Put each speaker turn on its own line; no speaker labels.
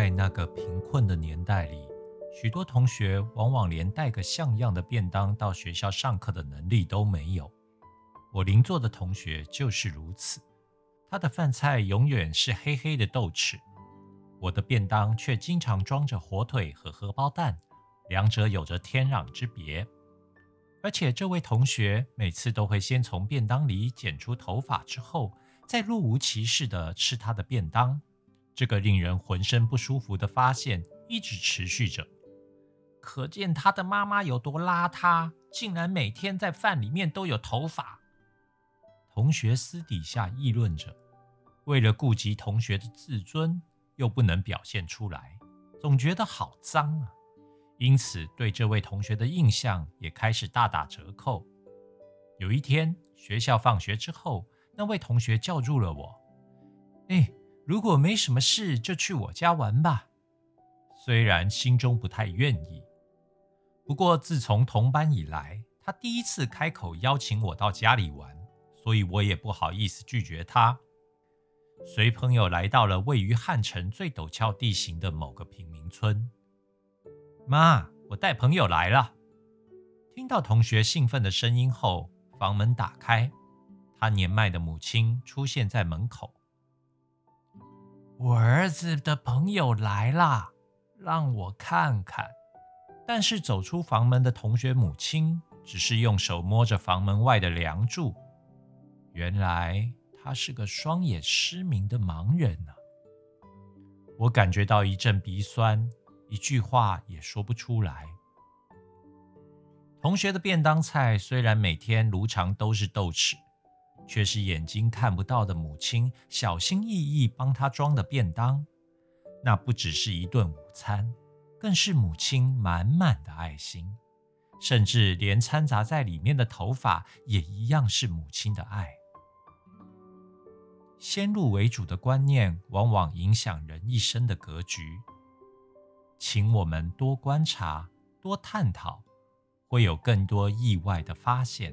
在那个贫困的年代里，许多同学往往连带个像样的便当到学校上课的能力都没有。我邻座的同学就是如此，他的饭菜永远是黑黑的豆豉，我的便当却经常装着火腿和荷包蛋，两者有着天壤之别。而且这位同学每次都会先从便当里剪出头发，之后再若无其事地吃他的便当。这个令人浑身不舒服的发现一直持续着，可见他的妈妈有多邋遢，竟然每天在饭里面都有头发。同学私底下议论着，为了顾及同学的自尊，又不能表现出来，总觉得好脏啊。因此，对这位同学的印象也开始大打折扣。有一天，学校放学之后，那位同学叫住了我：“哎，如果没什么事，就去我家玩吧。”虽然心中不太愿意，不过自从同班以来，他第一次开口邀请我到家里玩。所以我也不好意思拒绝他，随朋友来到了位于汉城最陡峭地形的某个贫民村。妈，我带朋友来了。听到同学兴奋的声音后，房门打开，他年迈的母亲出现在门口。我儿子的朋友来啦，让我看看。但是走出房门的同学母亲只是用手摸着房门外的梁柱。原来他是个双眼失明的盲人呢。我感觉到一阵鼻酸，一句话也说不出来。同学的便当菜虽然每天如常都是豆豉，却是眼睛看不到的母亲小心翼翼帮他装的便当。那不只是一顿午餐，更是母亲满满的爱心，甚至连掺杂在里面的头发也一样是母亲的爱。先入为主的观念，往往影响人一生的格局。请我们多观察、多探讨，会有更多意外的发现。